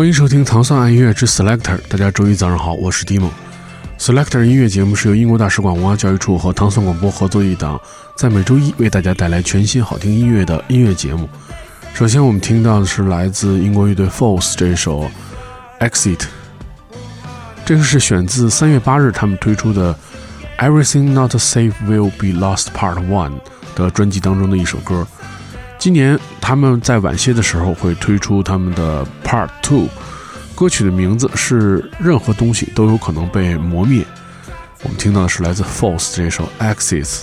欢迎收听糖蒜爱音乐之 Selector。大家周一早上好，我是 Dimo。Selector 音乐节目是由英国大使馆文化教育处和糖蒜广播合作一档，在每周一为大家带来全新好听音乐的音乐节目。首先，我们听到的是来自英国乐队 False 这一首《Exit》，这个是选自三月八日他们推出的《Everything Not Safe Will Be Lost Part One》的专辑当中的一首歌。今年他们在晚些的时候会推出他们的 Part Two，歌曲的名字是《任何东西都有可能被磨灭》。我们听到的是来自 False 这首《Axis》。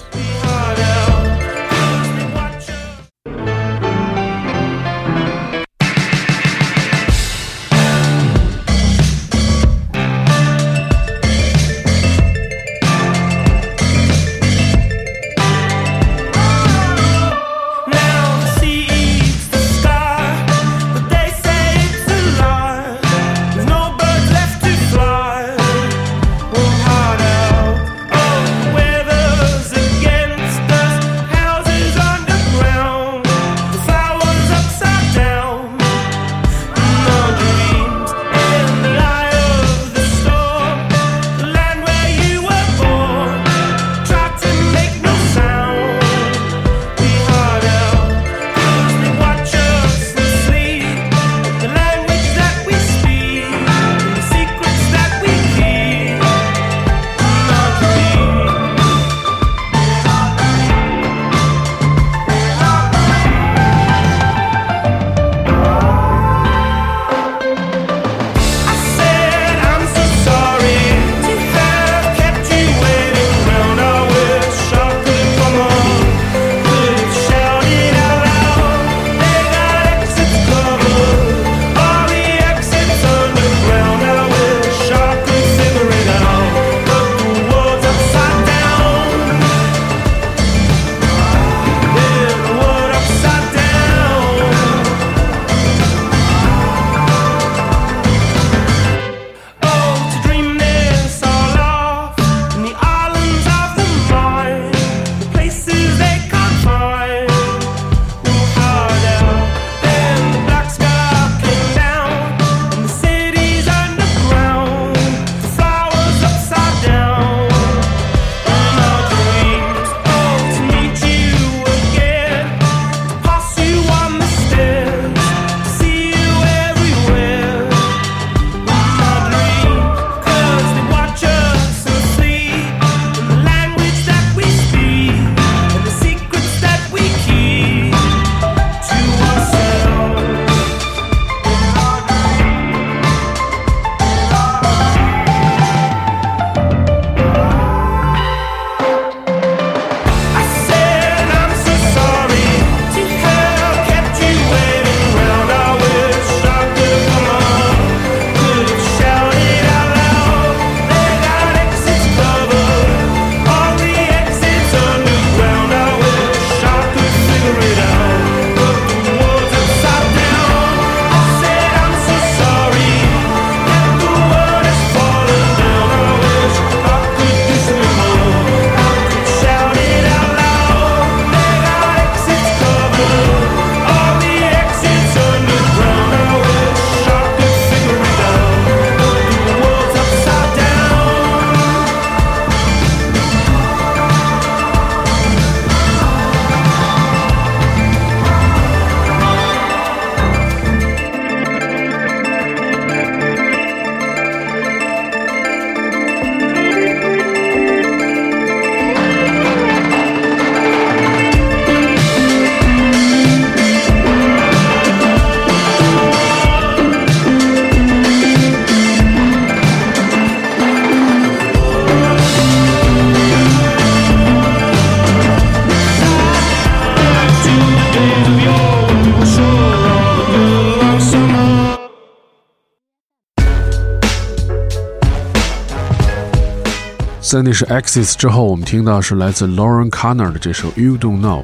在那是 Axis 之后，我们听到是来自 Lauren Conner 的这首 You Don't Know。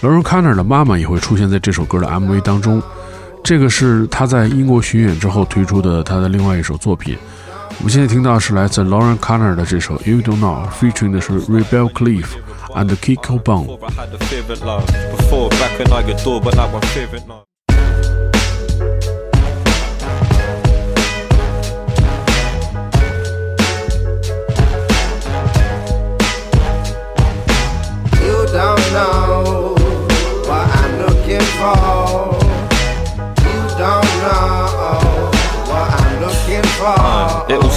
Lauren Conner 的妈妈也会出现在这首歌的 MV 当中。这个是她在英国巡演之后推出的她的另外一首作品。我们现在听到是来自 Lauren Conner 的这首 You Don't Know，featuring 的是 Rebel Cliff and Kiko Bone。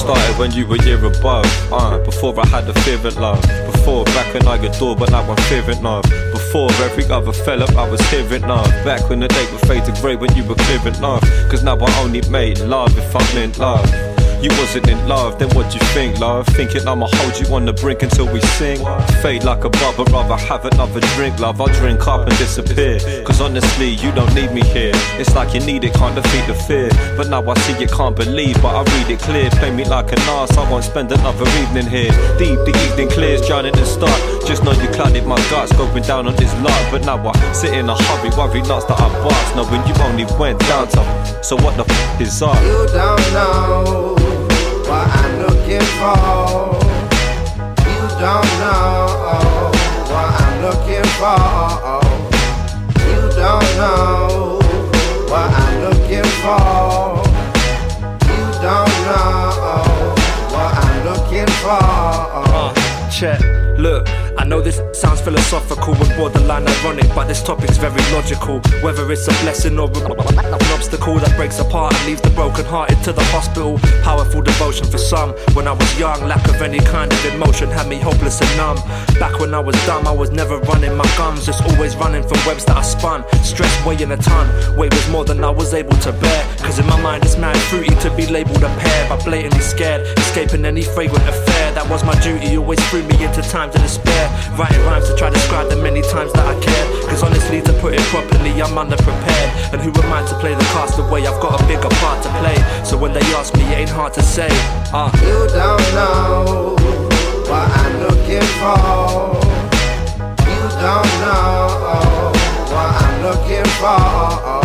Started when you were year above. Uh, before I had a favorite love. Before back when I adored, but now I'm fearing love. Before every other fell up, I was hearing love. Back when the day would fade to grey when you were clearing love. Cause now I only made love if I'm in love. You wasn't in love, then what you think, love? Thinking I'ma hold you on the brink until we sing. Fade like a bubble, rather have another drink, love. I'll drink up and disappear. Cause honestly, you don't need me here. It's like you need it, can't defeat the fear. But now I see you can't believe, but I read it clear. Play me like an ass, I won't spend another evening here. Deep, the evening clears, drowning in start. Just know you clouded my guts, going down on this love. But now I sit in a hurry, worry nuts that I bust. Knowing you only went down to. So what the f is up? You don't know I'm looking for. You don't know what I'm looking for. You don't know what I'm looking for. You don't know what I'm looking for. Uh, check, look. Know this sounds philosophical and borderline ironic, but this topic's very logical. Whether it's a blessing or an obstacle that breaks apart and leaves the broken-hearted to the hospital. Powerful devotion for some. When I was young, lack of any kind of emotion had me hopeless and numb. Back when I was dumb, I was never running my gums, just always running from webs that I spun. Stress weighing a ton, weight was more than I was able to bear. Cause in my mind, it's mad fruity to be labeled a pair, but blatantly scared, escaping any fragrant affair. That was my duty, always threw me into times of despair. Writing rhymes to try to describe the many times that I cared. Cause honestly, to put it properly, I'm underprepared. And who am I to play the cast away? I've got a bigger part to play. So when they ask me, it ain't hard to say. Uh. You don't know what I'm looking for. You don't know what I'm looking for.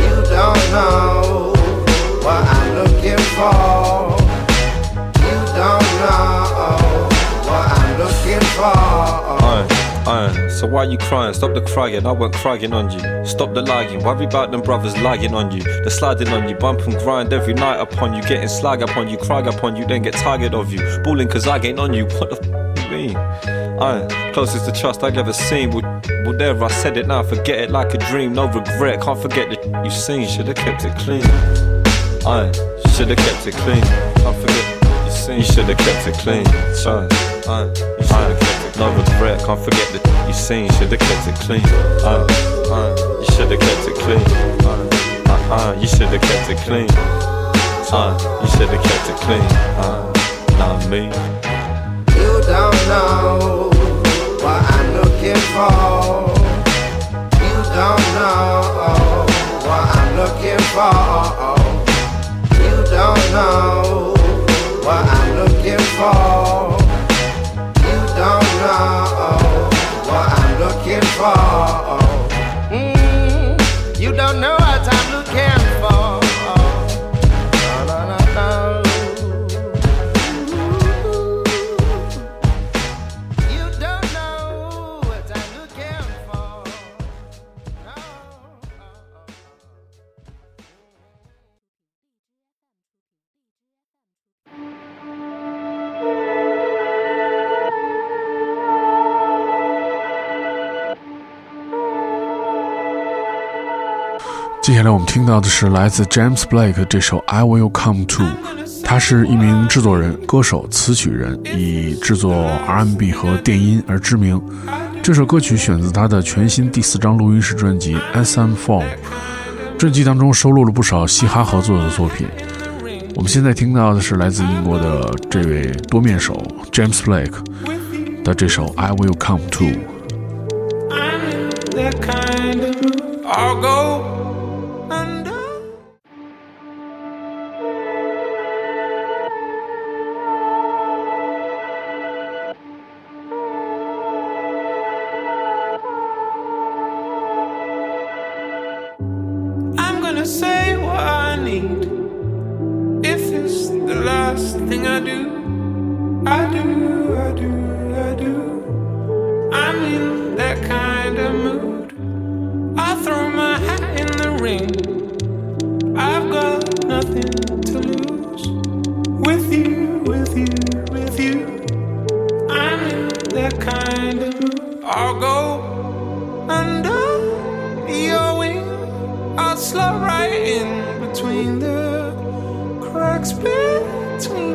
You don't know what I'm looking for. So why you crying? Stop the crying, I weren't crying on you. Stop the lying, worry about them brothers lying on you. They're sliding on you, bump and grind every night upon you. Getting slag upon you, cry upon you, then get tired of you. Balling cause I ain't on you, what the f you mean? Aye, closest to trust I've ever seen. Well, well, there I said it now, forget it like a dream. No regret, can't forget the you seen. Should've kept it clean. I should've kept it clean. Can't forget you seen. You should've kept it clean. Aye, aye, you should've kept it No regret, can't forget that you seen. Should've kept it clean. Aye, aye, you should've kept it clean. Aye, aye, you should've kept it clean. Aye, you should've kept it clean. Aye, not me. You don't know what I'm looking for. You don't know what I'm looking for. You don't know what I'm looking for. 到的是来自 James Blake 这首《I Will Come To》，他是一名制作人、歌手、词曲人，以制作 R&B 和电音而知名。这首歌曲选自他的全新第四张录音室专辑《SM Form》，专辑当中收录了不少嘻哈合作的作品。我们现在听到的是来自英国的这位多面手 James Blake 的这首《I Will Come To》。I've got nothing to lose. With you, with you, with you. I'm in that kind of mood. I'll go under your wing. I'll slot right in between the cracks between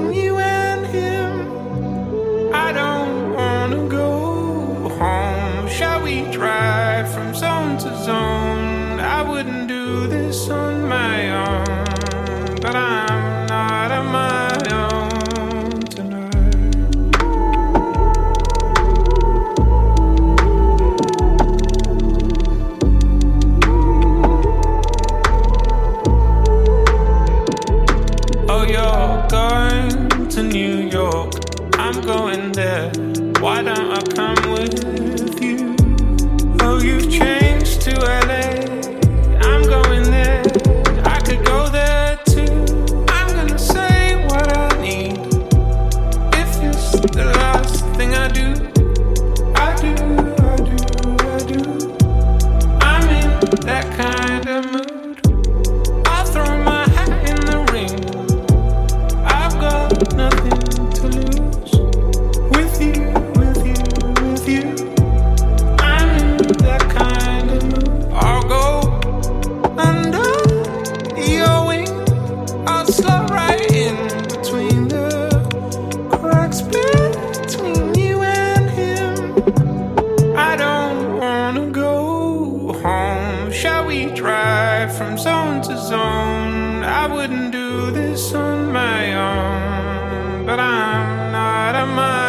home. Shall we drive from zone to zone? I wouldn't do this on my own, but I'm not on my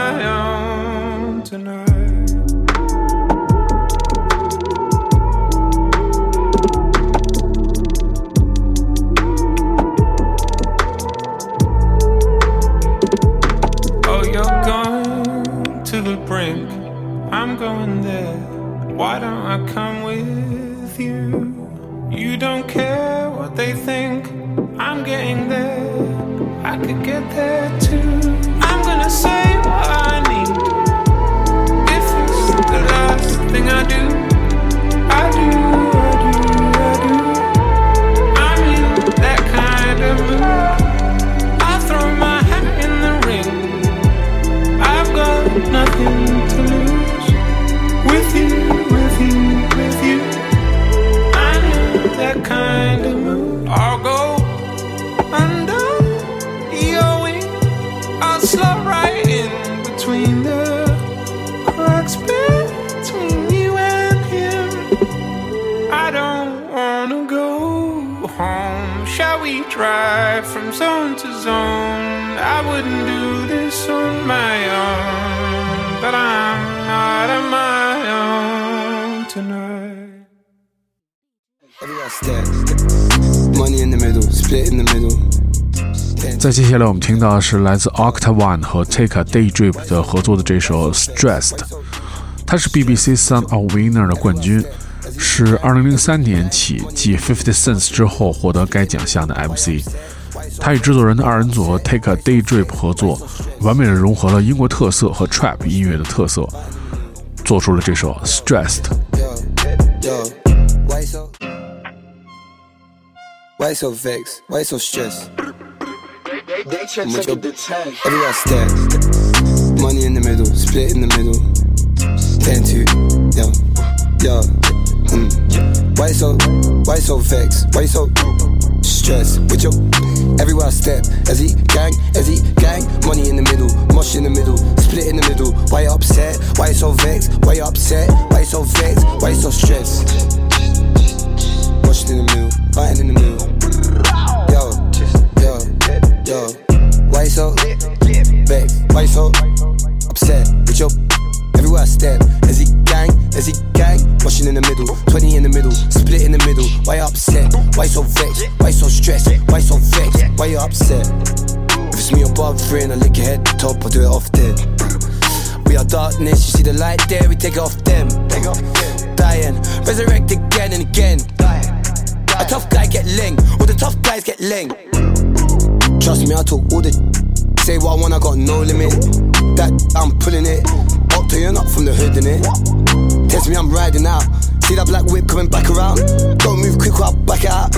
don't care what they think. I'm getting there. I could get there too. I'm gonna say what I need. If it's the last thing I do, 接下来我们听到的是来自 Octaone 和 Take a Day Drip 的合作的这首 Stressed，它是 BBC Sound of Winner 的冠军，是2003年起继 Fifty Cent 之后获得该奖项的 MC。他与制作人的二人组合 Take a Day Drip 合作，完美的融合了英国特色和 Trap 音乐的特色，做出了这首 Stressed。Yo, yo, why you so? Why you so vexed? Why you so stressed? I'm with your- Everywhere step. Money in the middle, split in the middle. Ten two, yo, yo. Mm. Why you so? Why you so vexed? Why you so stressed? With your everywhere I step, as he gang, as he gang. Money in the middle, mush in the middle, split in the middle. Why you upset? Why you so vexed? Why you upset? Why you so vexed? Why you so stressed? Mush in the middle, fighting in the middle. Yo, yo, yo. Why so vexed? Why you so upset? With your everywhere I step, as he gang, as he gang. Mushing in the middle, 20 in the middle, split in the middle. Why you upset? Why you so vexed? Why you so stressed? Why you so vexed? Why you upset? If it's me above friend, I lick your head top, I do it off there. We are darkness, you see the light there, we take it off them. Dying, resurrect again and again. A tough guy get leng. All the tough guys get leng. Trust me, I talk all the say what I want, I got no limit. That I'm pulling it. Up to you, not from the hood, innit? Test me, I'm riding out. See that black whip coming back around. Don't move quick, or I'll back it out.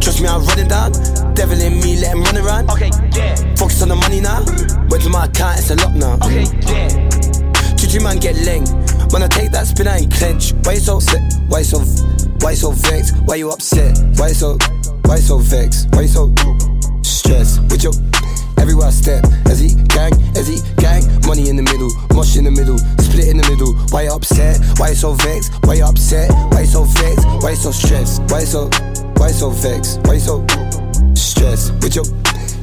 Trust me, I'm running down. Devil in me, let him run around. Okay, yeah, Focus on the money now. Went to my account, it's a lot now. okay, yeah. Chichi man get leng. When I take that spin, I ain't clench. Why you so upset? Why you so, why you so vexed? Why you upset? Why you so, why you so vexed? Why you so stressed? With your everywhere I step, as he gang, as he gang, money in the middle, mush in the middle, split in the middle. Why you upset? Why you so vexed? Why you upset? Why you so vexed? Why you so stressed? Why you so, why you so vexed? Why you so stressed? With your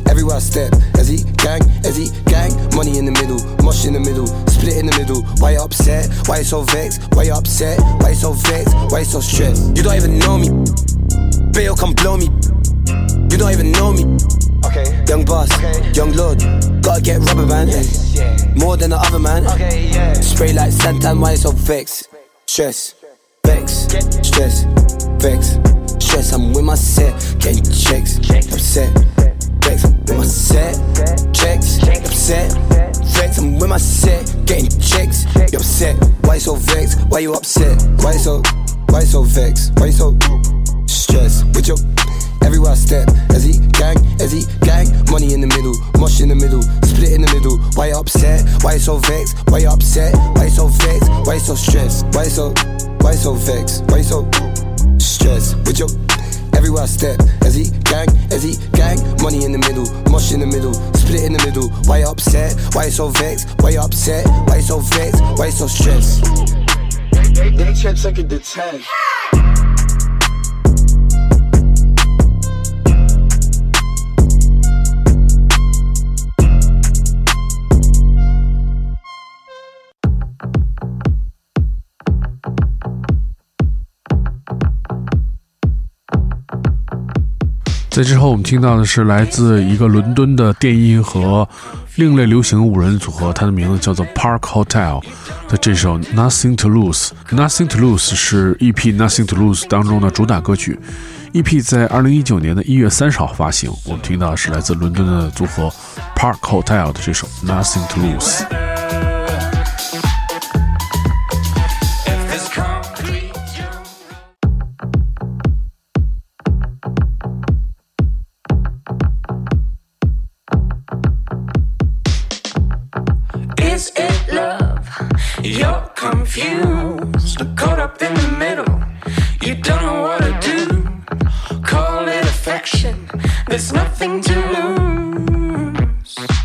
Everywhere I step, as he gang, as he gang, money in the middle, mush in the middle, split in the middle. Why you upset? Why you so vexed? Why you upset? Why you so vexed? Why you so stressed? You don't even know me. Bail come blow me. You don't even know me. Okay, Young boss, Okay. young lord, gotta get rubber man. yeah. More than the other man. Okay, yeah. Spray like Santan, why you so vexed? Stress, vex, stress, vex, stress. I'm with my set, getting checks, upset, vex. I'm with my set, checks, upset, vex. I'm with my set, getting checks, you upset. Why you so vexed? Why you upset? Why you so, why you so vexed? Why you so stressed? With your Everywhere I step, as he gang, as he gang, money in the middle, mush in the middle, split in the middle. Why you upset? Why you so vexed? Why you upset? Why you so vexed? Why you so stressed? Why you so, why you so vexed? Why you so stressed? With your everywhere I step, as he gang, as he gang, money in the middle, mush in the middle, split in the middle. Why you upset? Why you so vexed? Why you upset? Why you so vexed? Why you so stressed? They, they check second to ten. 在之后，我们听到的是来自一个伦敦的电音和另类流行五人组合，它的名字叫做 Park Hotel 的这首 Nothing to Lose。Nothing to Lose 是 EP Nothing to Lose 当中的主打歌曲。EP 在二零一九年的一月三十号发行。我们听到的是来自伦敦的组合 Park Hotel 的这首 Nothing to Lose。To lose.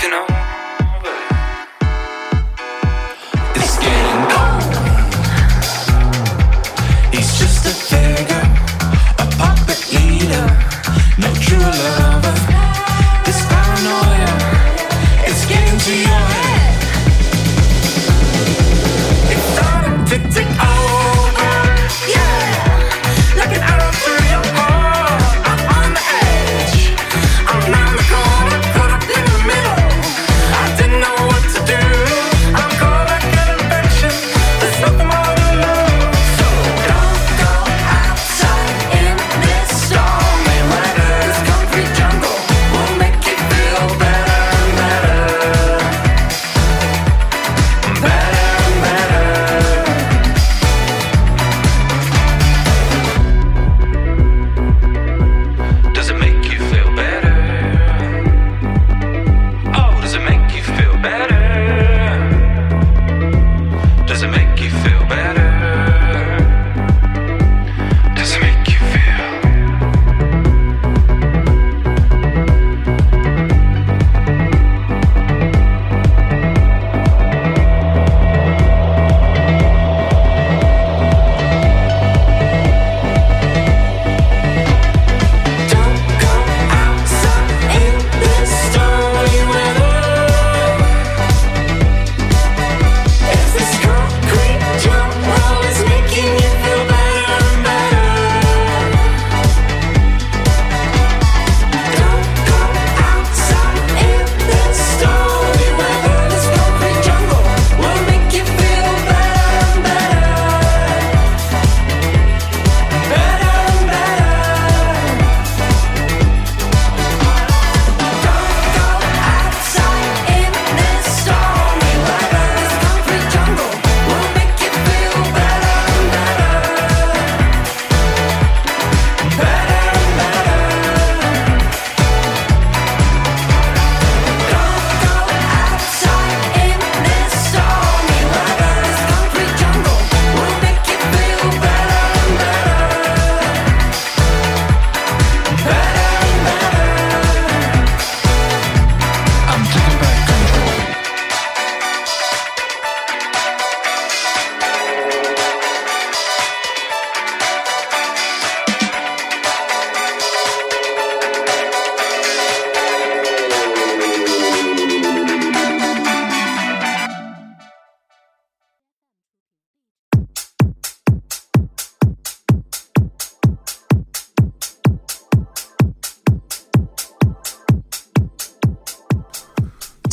It's taking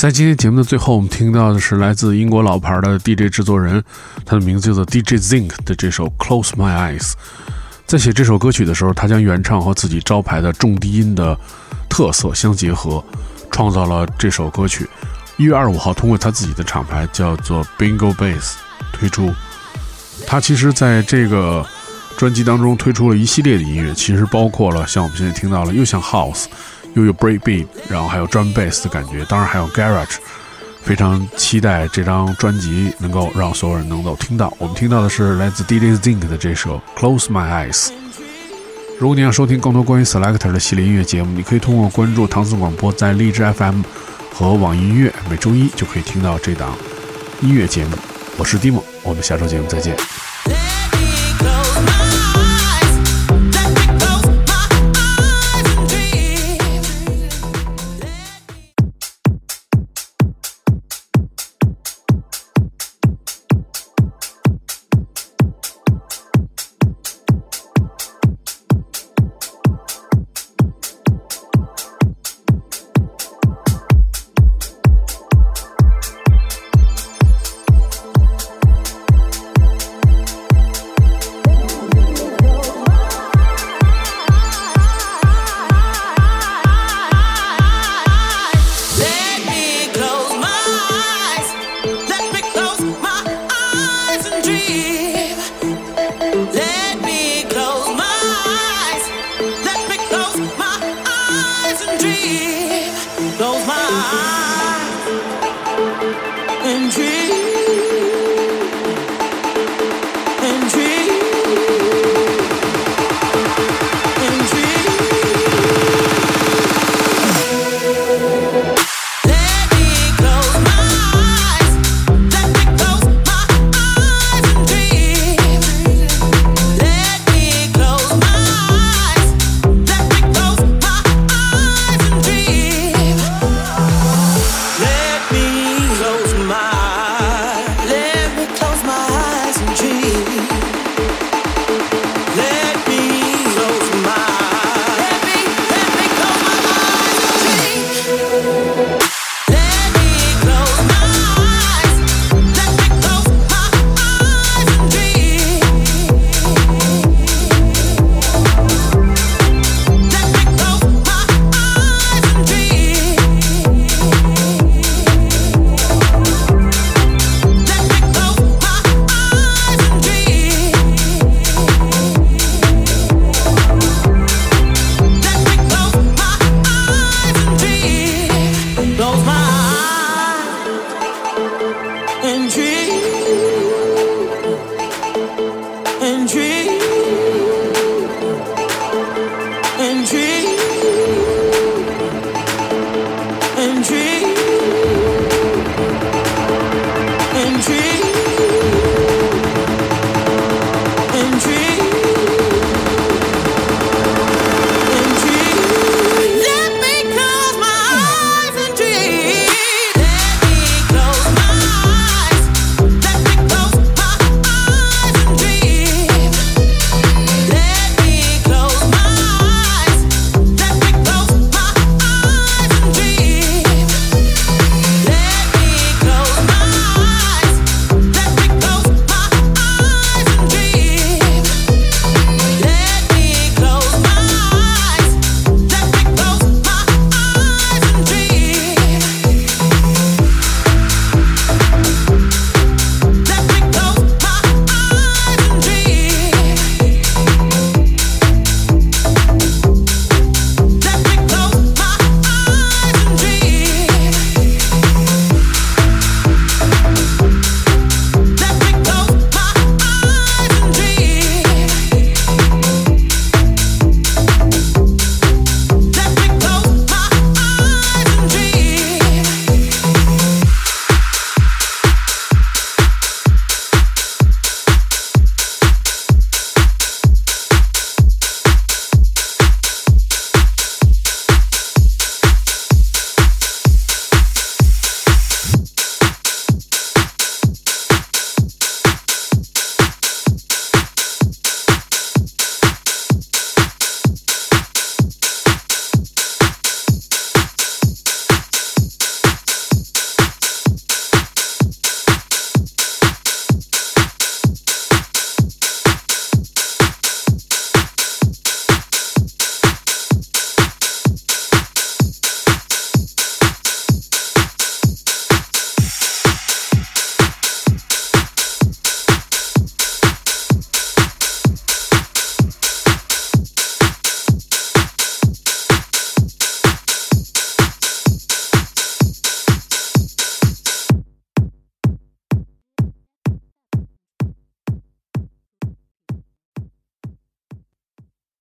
在今天节目的最后，我们听到的是来自英国老牌的 DJ 制作人，他的名字叫做 DJ Zinc 的这首《Close My Eyes》。在写这首歌曲的时候，他将原唱和自己招牌的重低音的特色相结合，创造了这首歌曲。一月二十五号，通过他自己的厂牌叫做 Bingo Bass 推出。他其实在这个专辑当中推出了一系列的音乐，其实包括了像我们现在听到了，又像 House。又有 breakbeat，然后还有 drum bass 的感觉，当然还有 garage，非常期待这张专辑能够让所有人能够听到。我们听到的是来自 DJ Zinc 的这首 Close My Eyes。如果你想收听更多关于 Selector 的系列音乐节目，你可以通过关注唐僧广播，在荔枝 FM 和网易音乐，每周一就可以听到这档音乐节目。我是 Dimo，我们下周节目再见。